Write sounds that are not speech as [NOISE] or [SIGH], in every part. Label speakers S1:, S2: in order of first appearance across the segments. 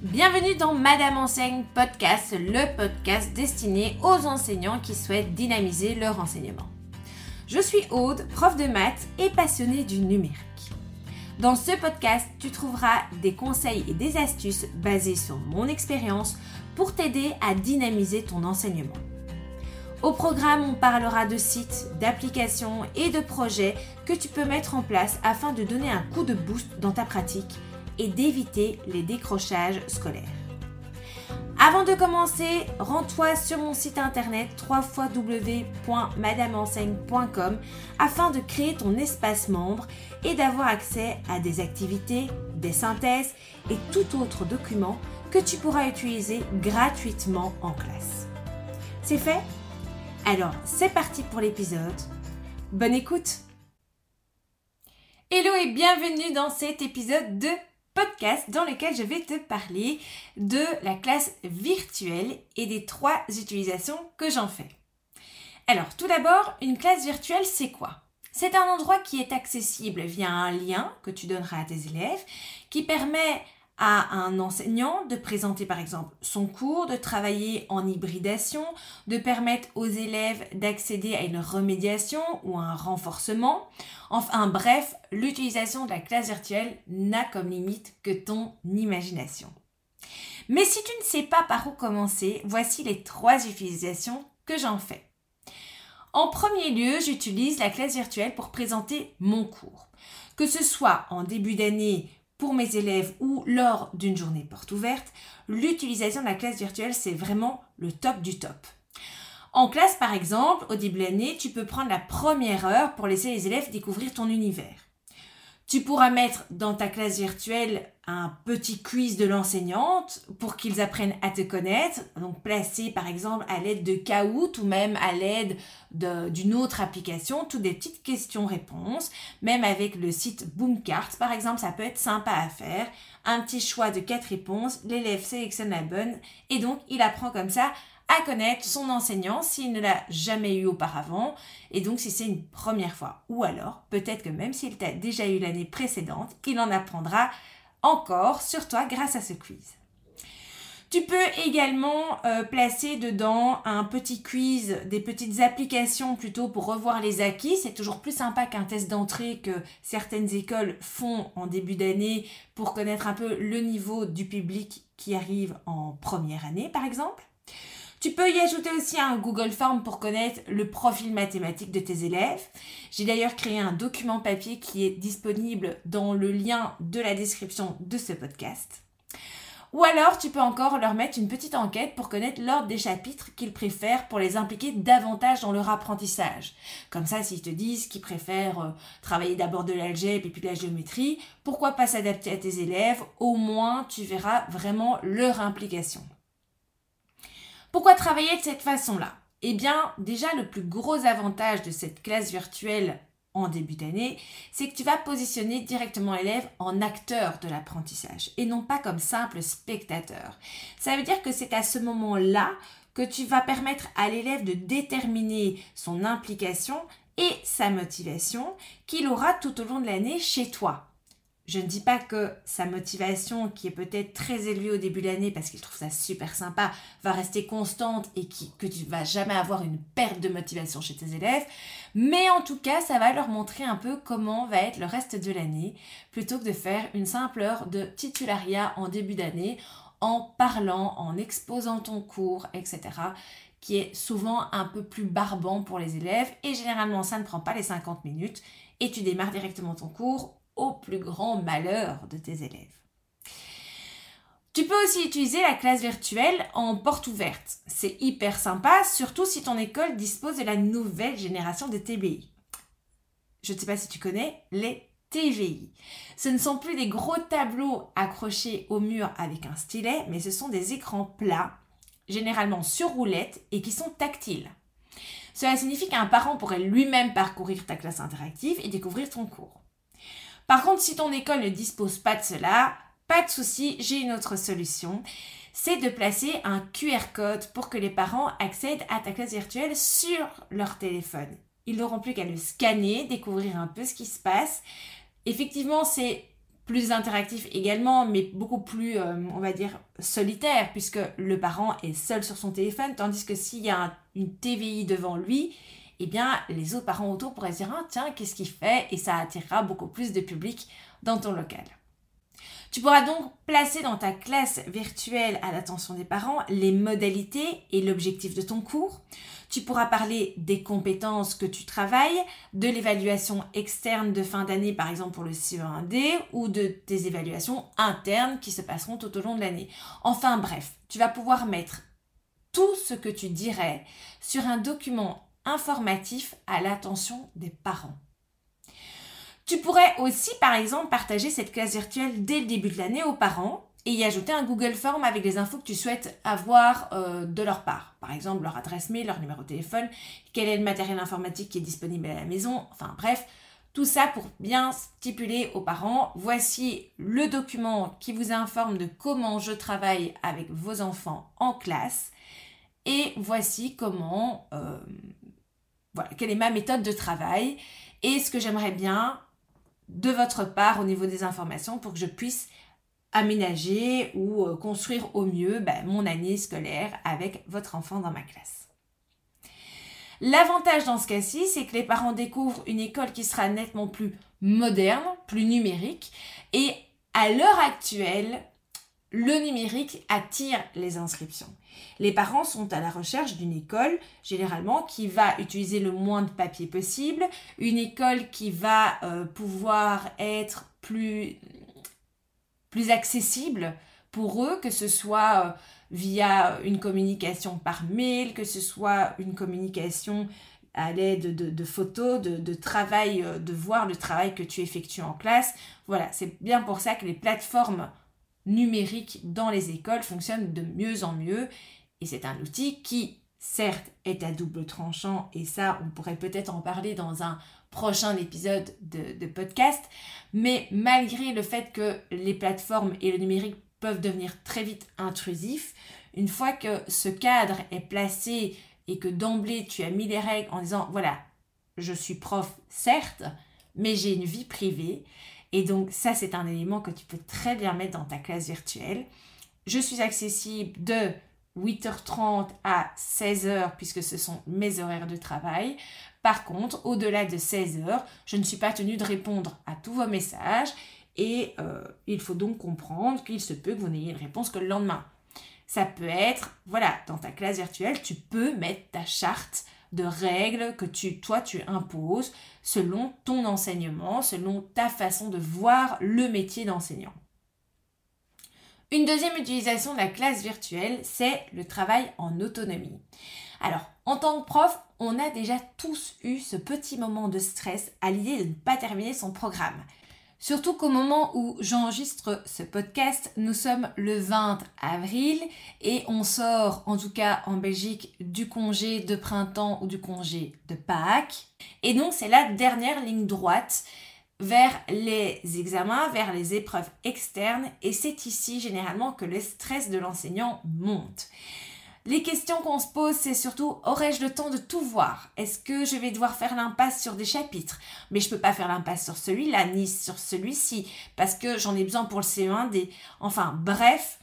S1: Bienvenue dans Madame Enseigne Podcast, le podcast destiné aux enseignants qui souhaitent dynamiser leur enseignement. Je suis Aude, prof de maths et passionnée du numérique. Dans ce podcast, tu trouveras des conseils et des astuces basés sur mon expérience pour t'aider à dynamiser ton enseignement. Au programme, on parlera de sites, d'applications et de projets que tu peux mettre en place afin de donner un coup de boost dans ta pratique et d'éviter les décrochages scolaires. Avant de commencer, rends-toi sur mon site internet www.madameenseigne.com afin de créer ton espace membre et d'avoir accès à des activités, des synthèses et tout autre document que tu pourras utiliser gratuitement en classe. C'est fait? Alors, c'est parti pour l'épisode. Bonne écoute Hello et bienvenue dans cet épisode de dans lequel je vais te parler de la classe virtuelle et des trois utilisations que j'en fais. Alors, tout d'abord, une classe virtuelle, c'est quoi? C'est un endroit qui est accessible via un lien que tu donneras à tes élèves qui permet à un enseignant de présenter par exemple son cours, de travailler en hybridation, de permettre aux élèves d'accéder à une remédiation ou un renforcement. Enfin bref, l'utilisation de la classe virtuelle n'a comme limite que ton imagination. Mais si tu ne sais pas par où commencer, voici les trois utilisations que j'en fais. En premier lieu, j'utilise la classe virtuelle pour présenter mon cours. Que ce soit en début d'année pour mes élèves ou lors d'une journée porte ouverte, l'utilisation de la classe virtuelle, c'est vraiment le top du top. En classe, par exemple, au début de l'année, tu peux prendre la première heure pour laisser les élèves découvrir ton univers. Tu pourras mettre dans ta classe virtuelle un petit quiz de l'enseignante pour qu'ils apprennent à te connaître, donc placé par exemple à l'aide de Kahoot ou même à l'aide d'une autre application, toutes des petites questions-réponses, même avec le site Boomcart par exemple, ça peut être sympa à faire. Un petit choix de quatre réponses, l'élève sélectionne la bonne et donc il apprend comme ça à connaître son enseignant s'il ne l'a jamais eu auparavant et donc si c'est une première fois. Ou alors, peut-être que même s'il t'a déjà eu l'année précédente, il en apprendra encore sur toi grâce à ce quiz. Tu peux également euh, placer dedans un petit quiz, des petites applications plutôt pour revoir les acquis. C'est toujours plus sympa qu'un test d'entrée que certaines écoles font en début d'année pour connaître un peu le niveau du public qui arrive en première année par exemple. Tu peux y ajouter aussi un Google Form pour connaître le profil mathématique de tes élèves. J'ai d'ailleurs créé un document papier qui est disponible dans le lien de la description de ce podcast. Ou alors, tu peux encore leur mettre une petite enquête pour connaître l'ordre des chapitres qu'ils préfèrent pour les impliquer davantage dans leur apprentissage. Comme ça, s'ils te disent qu'ils préfèrent euh, travailler d'abord de l'algèbre et puis de la géométrie, pourquoi pas s'adapter à tes élèves? Au moins, tu verras vraiment leur implication. Pourquoi travailler de cette façon-là? Eh bien, déjà, le plus gros avantage de cette classe virtuelle en début d'année, c'est que tu vas positionner directement l'élève en acteur de l'apprentissage et non pas comme simple spectateur. Ça veut dire que c'est à ce moment-là que tu vas permettre à l'élève de déterminer son implication et sa motivation qu'il aura tout au long de l'année chez toi. Je ne dis pas que sa motivation, qui est peut-être très élevée au début de l'année parce qu'il trouve ça super sympa, va rester constante et que tu vas jamais avoir une perte de motivation chez tes élèves. Mais en tout cas, ça va leur montrer un peu comment va être le reste de l'année plutôt que de faire une simple heure de titulariat en début d'année en parlant, en exposant ton cours, etc qui est souvent un peu plus barbant pour les élèves et généralement ça ne prend pas les 50 minutes et tu démarres directement ton cours au plus grand malheur de tes élèves. Tu peux aussi utiliser la classe virtuelle en porte ouverte. C'est hyper sympa, surtout si ton école dispose de la nouvelle génération de TBI. Je ne sais pas si tu connais les TVI. Ce ne sont plus des gros tableaux accrochés au mur avec un stylet, mais ce sont des écrans plats, généralement sur roulette et qui sont tactiles. Cela signifie qu'un parent pourrait lui-même parcourir ta classe interactive et découvrir ton cours. Par contre, si ton école ne dispose pas de cela, pas de souci, j'ai une autre solution. C'est de placer un QR code pour que les parents accèdent à ta classe virtuelle sur leur téléphone. Ils n'auront plus qu'à le scanner, découvrir un peu ce qui se passe. Effectivement, c'est plus interactif également, mais beaucoup plus, euh, on va dire, solitaire, puisque le parent est seul sur son téléphone, tandis que s'il y a une TVI devant lui, eh bien, les autres parents autour pourraient se dire, ah, tiens, qu'est-ce qu'il fait? Et ça attirera beaucoup plus de public dans ton local. Tu pourras donc placer dans ta classe virtuelle à l'attention des parents les modalités et l'objectif de ton cours. Tu pourras parler des compétences que tu travailles, de l'évaluation externe de fin d'année, par exemple pour le CE1D, ou de tes évaluations internes qui se passeront tout au long de l'année. Enfin bref, tu vas pouvoir mettre tout ce que tu dirais sur un document informatif à l'attention des parents. Tu pourrais aussi, par exemple, partager cette classe virtuelle dès le début de l'année aux parents et y ajouter un Google Form avec les infos que tu souhaites avoir euh, de leur part. Par exemple, leur adresse mail, leur numéro de téléphone, quel est le matériel informatique qui est disponible à la maison, enfin bref, tout ça pour bien stipuler aux parents, voici le document qui vous informe de comment je travaille avec vos enfants en classe et voici comment, euh, voilà, quelle est ma méthode de travail et ce que j'aimerais bien de votre part au niveau des informations pour que je puisse aménager ou euh, construire au mieux ben, mon année scolaire avec votre enfant dans ma classe. L'avantage dans ce cas-ci, c'est que les parents découvrent une école qui sera nettement plus moderne, plus numérique, et à l'heure actuelle, le numérique attire les inscriptions. Les parents sont à la recherche d'une école, généralement, qui va utiliser le moins de papier possible, une école qui va euh, pouvoir être plus, plus accessible pour eux, que ce soit euh, via une communication par mail, que ce soit une communication à l'aide de, photos, de, travail, euh, de voir le travail que tu effectues en classe. Voilà, c'est bien pour ça que les plateformes numérique dans les écoles fonctionne de mieux en mieux. Et c'est un outil qui, certes, est à double tranchant, et ça, on pourrait peut-être en parler dans un prochain épisode de, podcast, mais malgré le fait que les plateformes et le numérique peuvent devenir très vite intrusifs, une fois que ce cadre est placé et que d'emblée tu as mis les règles en disant, voilà, je suis prof, certes, mais j'ai une vie privée, et donc ça, c'est un élément que tu peux très bien mettre dans ta classe virtuelle. Je suis accessible de 8h30 à 16h puisque ce sont mes horaires de travail. Par contre, au-delà de 16h, je ne suis pas tenue de répondre à tous vos messages et euh, il faut donc comprendre qu'il se peut que vous n'ayez une réponse que le lendemain. Ça peut être, voilà, dans ta classe virtuelle, tu peux mettre ta charte de règles que tu, toi, tu imposes selon ton enseignement, selon ta façon de voir le métier d'enseignant. Une deuxième utilisation de la classe virtuelle, c'est le travail en autonomie. Alors, en tant que prof, on a déjà tous eu ce petit moment de stress à l'idée de ne pas terminer son programme. Surtout qu'au moment où j'enregistre ce podcast, nous sommes le 20 avril et on sort, en tout cas en Belgique, du congé de printemps ou du congé de Pâques. Et donc c'est la dernière ligne droite vers les examens, vers les épreuves externes et c'est ici généralement que le stress de l'enseignant monte. Les questions qu'on se pose, c'est surtout aurais-je le temps de tout voir? Est-ce que je vais devoir faire l'impasse sur des chapitres? Mais je ne peux pas faire l'impasse sur celui-là ni sur celui-ci parce que j'en ai besoin pour le CE1D. Enfin, bref,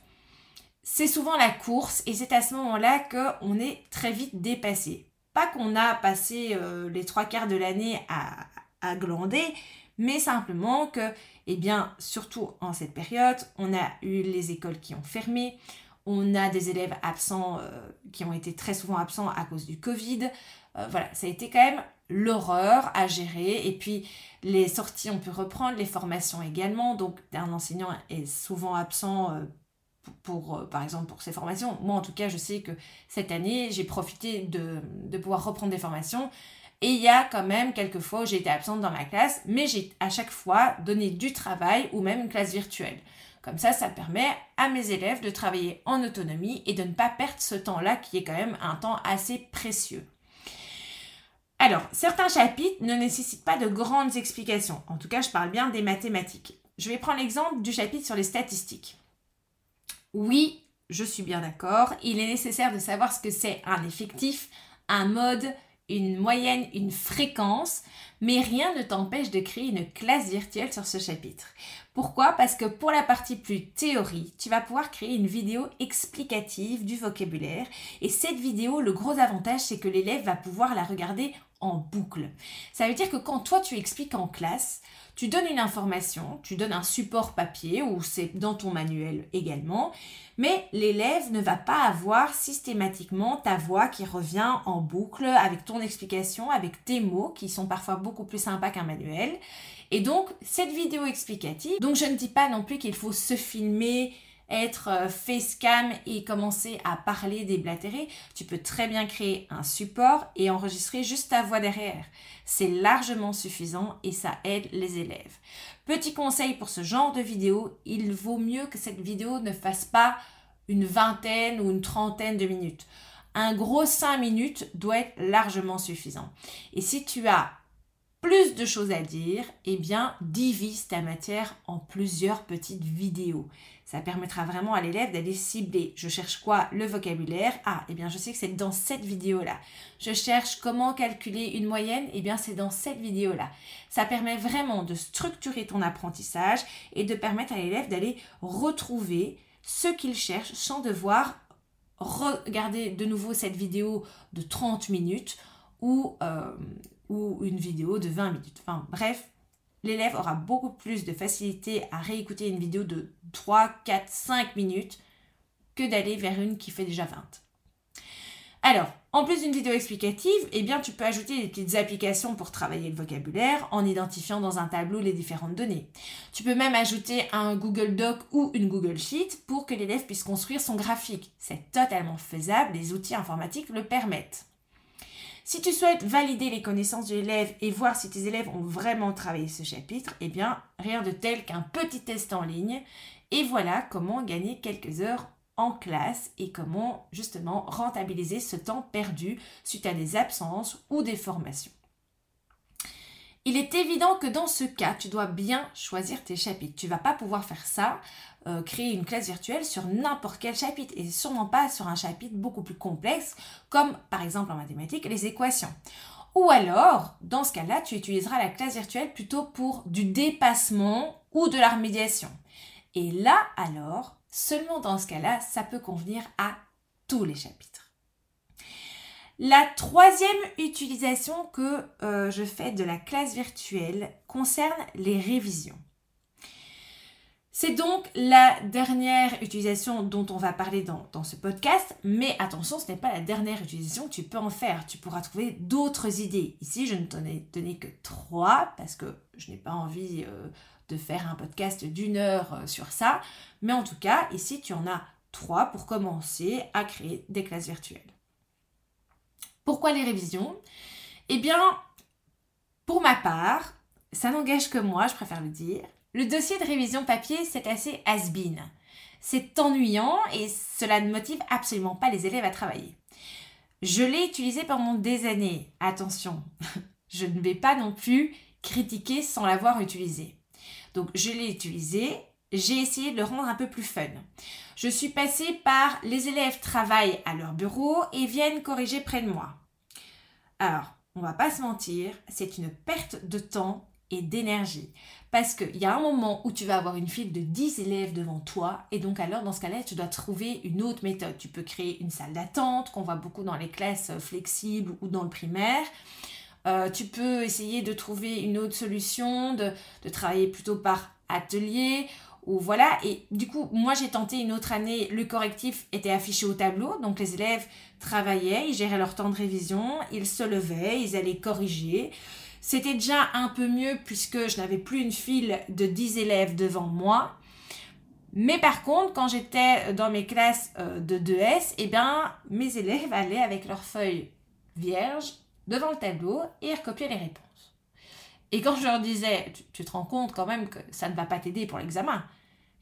S1: c'est souvent la course et c'est à ce moment-là qu'on est très vite dépassé. Pas qu'on a passé euh, les trois quarts de l'année à, à glander, mais simplement que, eh bien, surtout en cette période, on a eu les écoles qui ont fermé, on a des élèves absents euh, qui ont été très souvent absents à cause du Covid. Euh, voilà, ça a été quand même l'horreur à gérer. Et puis les sorties, on peut reprendre, les formations également. Donc un enseignant est souvent absent euh, pour, par exemple, pour ses formations. Moi, en tout cas, je sais que cette année, j'ai profité de pouvoir reprendre des formations. Et il y a quand même quelques fois où j'ai été absente dans ma classe, mais j'ai à chaque fois donné du travail ou même une classe virtuelle. Comme ça, ça permet à mes élèves de travailler en autonomie et de ne pas perdre ce temps-là qui est quand même un temps assez précieux. Alors, certains chapitres ne nécessitent pas de grandes explications. En tout cas, je parle bien des mathématiques. Je vais prendre l'exemple du chapitre sur les statistiques. Oui, je suis bien d'accord, il est nécessaire de savoir ce que c'est un effectif, un mode, une moyenne, une fréquence, mais rien ne t'empêche de créer une classe virtuelle sur ce chapitre. Pourquoi? Parce que pour la partie plus théorie, tu vas pouvoir créer une vidéo explicative du vocabulaire. Et cette vidéo, le gros avantage, c'est que l'élève va pouvoir la regarder en boucle. Ça veut dire que quand toi tu expliques en classe, tu donnes une information, tu donnes un support papier ou c'est dans ton manuel également, mais l'élève ne va pas avoir systématiquement ta voix qui revient en boucle avec ton explication, avec tes mots qui sont parfois beaucoup plus sympas qu'un manuel. Et donc, cette vidéo explicative, donc je ne dis pas non plus qu'il faut se filmer, être euh, facecam et commencer à parler, déblatérer. Tu peux très bien créer un support et enregistrer juste ta voix derrière. C'est largement suffisant et ça aide les élèves. Petit conseil pour ce genre de vidéo, il vaut mieux que cette vidéo ne fasse pas une vingtaine ou une trentaine de minutes. Un gros 5 minutes doit être largement suffisant. Et si tu as plus de choses à dire, eh bien, divise ta matière en plusieurs petites vidéos. Ça permettra vraiment à l'élève d'aller cibler. Je cherche quoi? Le vocabulaire. Ah, eh bien, je sais que c'est dans cette vidéo-là. Je cherche comment calculer une moyenne. Eh bien, c'est dans cette vidéo-là. Ça permet vraiment de structurer ton apprentissage et de permettre à l'élève d'aller retrouver ce qu'il cherche sans devoir regarder de nouveau cette vidéo de 30 minutes ou euh, ou une vidéo de 20 minutes. Enfin bref, l'élève aura beaucoup plus de facilité à réécouter une vidéo de 3, 4, 5 minutes que d'aller vers une qui fait déjà 20. Alors, en plus d'une vidéo explicative, eh bien, tu peux ajouter des petites applications pour travailler le vocabulaire en identifiant dans un tableau les différentes données. Tu peux même ajouter un Google Doc ou une Google Sheet pour que l'élève puisse construire son graphique. C'est totalement faisable, les outils informatiques le permettent. Si tu souhaites valider les connaissances de l'élève et voir si tes élèves ont vraiment travaillé ce chapitre, eh bien, rien de tel qu'un petit test en ligne. Et voilà comment gagner quelques heures en classe et comment justement rentabiliser ce temps perdu suite à des absences ou des formations. Il est évident que dans ce cas, tu dois bien choisir tes chapitres. Tu vas pas pouvoir faire ça, euh, créer une classe virtuelle sur n'importe quel chapitre et sûrement pas sur un chapitre beaucoup plus complexe comme par exemple en mathématiques les équations. Ou alors, dans ce cas-là, tu utiliseras la classe virtuelle plutôt pour du dépassement ou de la remédiation. Et là, alors, seulement dans ce cas-là, ça peut convenir à tous les chapitres. La troisième utilisation que euh, je fais de la classe virtuelle concerne les révisions. C'est donc la dernière utilisation dont on va parler dans, ce podcast, mais attention, ce n'est pas la dernière utilisation, tu peux en faire, tu pourras trouver d'autres idées. Ici, je ne t'en ai donné que trois parce que je n'ai pas envie euh, de faire un podcast d'une heure euh, sur ça, mais en tout cas, ici, tu en as trois pour commencer à créer des classes virtuelles. Pourquoi les révisions? Eh bien, pour ma part, ça n'engage que moi, je préfère le dire. Le dossier de révision papier, c'est assez has-been. C'est ennuyant et cela ne motive absolument pas les élèves à travailler. Je l'ai utilisé pendant des années. Attention, [LAUGHS] je ne vais pas non plus critiquer sans l'avoir utilisé. Donc je l'ai utilisé, j'ai essayé de le rendre un peu plus fun. Je suis passée par les élèves travaillent à leur bureau et viennent corriger près de moi. Alors, on va pas se mentir, c'est une perte de temps et d'énergie. Parce qu'il y a un moment où tu vas avoir une file de 10 élèves devant toi, et donc alors dans ce cas-là, tu dois trouver une autre méthode. Tu peux créer une salle d'attente, qu'on voit beaucoup dans les classes flexibles ou dans le primaire. Euh, tu peux essayer de trouver une autre solution, de travailler plutôt par atelier voilà. Et du coup, moi j'ai tenté une autre année, le correctif était affiché au tableau, donc les élèves travaillaient, ils géraient leur temps de révision, ils se levaient, ils allaient corriger. C'était déjà un peu mieux puisque je n'avais plus une file de 10 élèves devant moi. Mais par contre, quand j'étais dans mes classes euh, de 2S, eh bien, mes élèves allaient avec leurs feuilles vierges devant le tableau et recopiaient les réponses. Et quand je leur disais, tu, te rends compte quand même que ça ne va pas t'aider pour l'examen.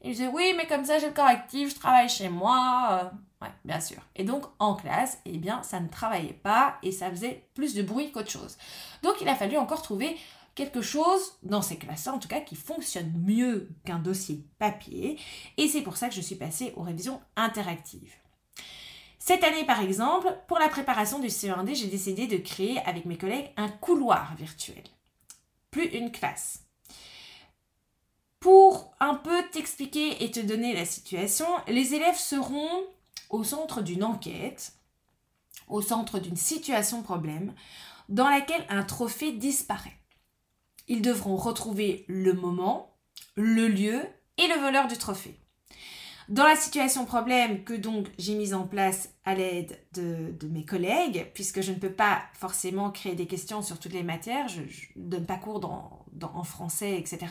S1: Ils disaient, oui, mais comme ça j'ai le correctif, je travaille chez moi. Euh, ouais, bien sûr. Et donc en classe, eh bien, ça ne travaillait pas et ça faisait plus de bruit qu'autre chose. Donc il a fallu encore trouver quelque chose dans ces classes-là, en tout cas, qui fonctionne mieux qu'un dossier papier. Et c'est pour ça que je suis passée aux révisions interactives. Cette année, par exemple, pour la préparation du CE1D, j'ai décidé de créer avec mes collègues un couloir virtuel, plus une classe. Pour un peu t'expliquer et te donner la situation, les élèves seront au centre d'une enquête, au centre d'une situation problème, dans laquelle un trophée disparaît. Ils devront retrouver le moment, le lieu et le voleur du trophée. Dans la situation problème que donc j'ai mise en place à l'aide de, mes collègues, puisque je ne peux pas forcément créer des questions sur toutes les matières, je ne donne pas cours en français, etc.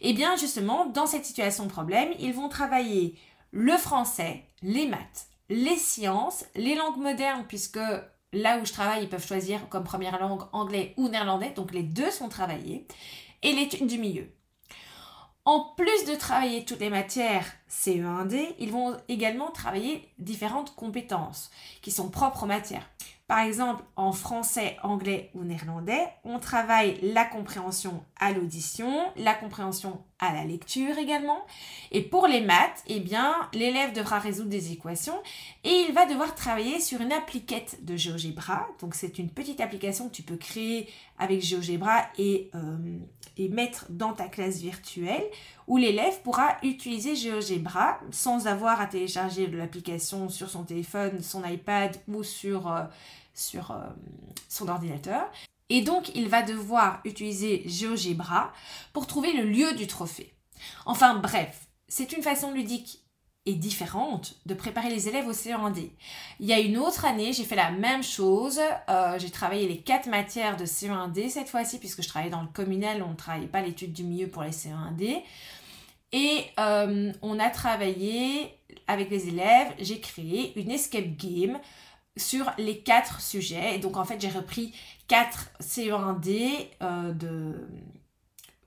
S1: Eh bien justement, dans cette situation problème, ils vont travailler le français, les maths, les sciences, les langues modernes, puisque là où je travaille, ils peuvent choisir comme première langue anglais ou néerlandais, donc les deux sont travaillés, et l'étude du milieu. En plus de travailler toutes les matières CE1D, ils vont également travailler différentes compétences qui sont propres aux matières. Par exemple, en français, anglais ou néerlandais, on travaille la compréhension à l'audition, la compréhension à la lecture également. Et pour les maths, eh bien, l'élève devra résoudre des équations et il va devoir travailler sur une appliquette de GeoGebra. Donc, c'est une petite application que tu peux créer avec GeoGebra et, euh, et mettre dans ta classe virtuelle où l'élève pourra utiliser GeoGebra sans avoir à télécharger l'application sur son téléphone, son iPad ou sur... Euh, sur euh, son ordinateur. Et donc, il va devoir utiliser GeoGebra pour trouver le lieu du trophée. Enfin bref, c'est une façon ludique et différente de préparer les élèves au CE1D. Il y a une autre année, j'ai fait la même chose. Euh, j'ai travaillé les quatre matières de CE1D cette fois-ci, puisque je travaillais dans le communal, on ne travaillait pas l'étude du milieu pour les CE1D. Et euh, on a travaillé avec les élèves, j'ai créé une escape game sur les quatre sujets. Et donc, en fait, j'ai repris quatre CE1D euh, de,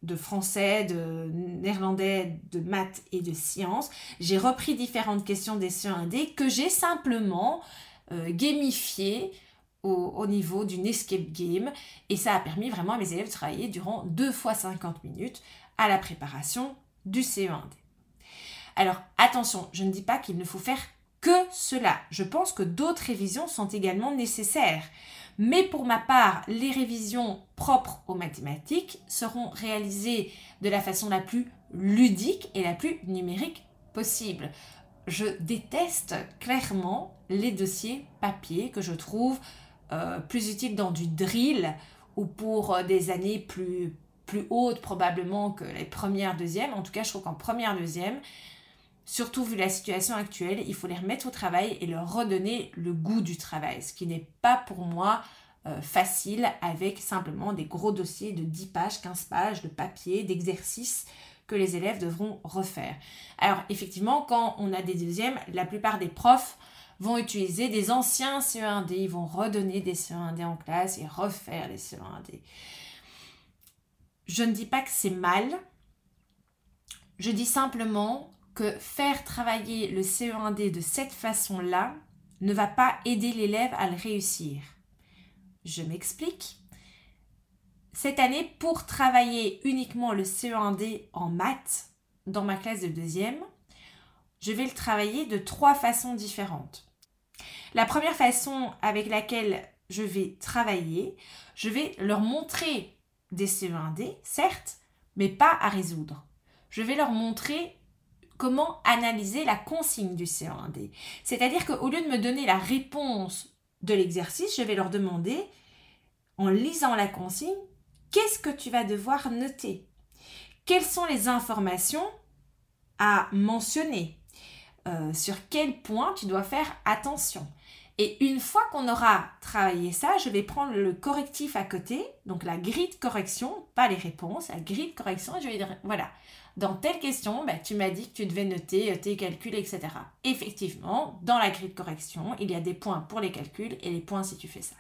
S1: de français, de néerlandais, de maths et de sciences. J'ai repris différentes questions des CE1D que j'ai simplement euh, gamifiées au, niveau d'une escape game. Et ça a permis vraiment à mes élèves de travailler durant deux fois 50 minutes à la préparation du CE1D. Alors attention, je ne dis pas qu'il ne faut faire que cela. Je pense que d'autres révisions sont également nécessaires. Mais pour ma part, les révisions propres aux mathématiques seront réalisées de la façon la plus ludique et la plus numérique possible. Je déteste clairement les dossiers papier que je trouve euh, plus utiles dans du drill ou pour euh, des années plus, plus hautes probablement que les premières, deuxièmes. En tout cas, je trouve qu'en première, deuxième, Surtout vu la situation actuelle, il faut les remettre au travail et leur redonner le goût du travail, ce qui n'est pas pour moi euh, facile avec simplement des gros dossiers de 10 pages, 15 pages de papier, d'exercices que les élèves devront refaire. Alors effectivement, quand on a des deuxièmes, la plupart des profs vont utiliser des anciens CE1D, ils vont redonner des CE1D en classe et refaire les CE1D. Je ne dis pas que c'est mal, je dis simplement que faire travailler le CE1D de cette façon-là ne va pas aider l'élève à le réussir. Je m'explique. Cette année, pour travailler uniquement le CE1D en maths dans ma classe de deuxième, je vais le travailler de trois façons différentes. La première façon avec laquelle je vais travailler, je vais leur montrer des CE1D, certes, mais pas à résoudre. Je vais leur montrer comment analyser la consigne du C1D. C'est-à-dire qu'au lieu de me donner la réponse de l'exercice, je vais leur demander, en lisant la consigne, qu'est-ce que tu vas devoir noter? Quelles sont les informations à mentionner? Euh, Sur quel point tu dois faire attention? Et une fois qu'on aura travaillé ça, je vais prendre le correctif à côté, donc la grille de correction, pas les réponses, la grille de correction, et je vais dire, voilà, dans telle question, bah, tu m'as dit que tu devais noter euh, tes calculs, etc. Effectivement, dans la grille de correction, il y a des points pour les calculs et les points si tu fais ça.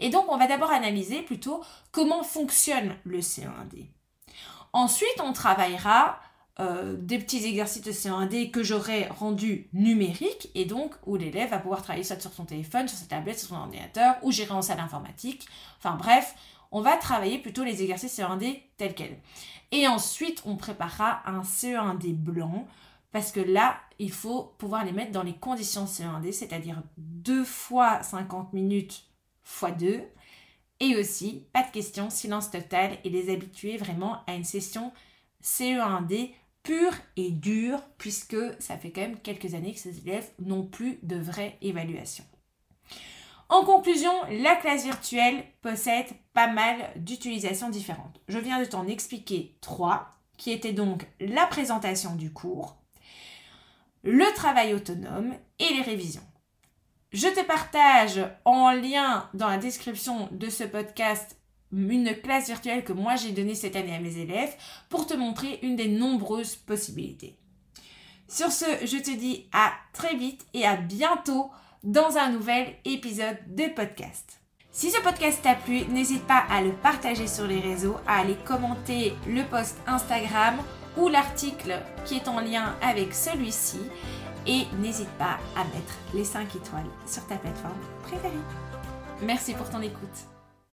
S1: Et donc, on va d'abord analyser plutôt comment fonctionne le C1D. Ensuite, on travaillera euh, des petits exercices de C1D que j'aurai rendus numériques et donc où l'élève va pouvoir travailler soit sur son téléphone, sur sa tablette, sur son ordinateur ou gérer en salle informatique. Enfin bref, on va travailler plutôt les exercices CE1D tels quels. Et ensuite, on préparera un CE1D blanc parce que là, il faut pouvoir les mettre dans les conditions CE1D, c'est-à-dire 2 fois 50 minutes fois 2. Et aussi, pas de questions, silence total et les habituer vraiment à une session CE1D pure et dure, puisque ça fait quand même quelques années que ces élèves n'ont plus de vraie évaluation. En conclusion, la classe virtuelle possède pas mal d'utilisations différentes. Je viens de t'en expliquer trois, qui étaient donc la présentation du cours, le travail autonome et les révisions. Je te partage en lien dans la description de ce podcast une classe virtuelle que moi j'ai donnée cette année à mes élèves pour te montrer une des nombreuses possibilités. Sur ce, je te dis à très vite et à bientôt dans un nouvel épisode de podcast. Si ce podcast t'a plu, n'hésite pas à le partager sur les réseaux, à aller commenter le post Instagram ou l'article qui est en lien avec celui-ci. Et n'hésite pas à mettre les 5 étoiles sur ta plateforme préférée. Merci pour ton écoute.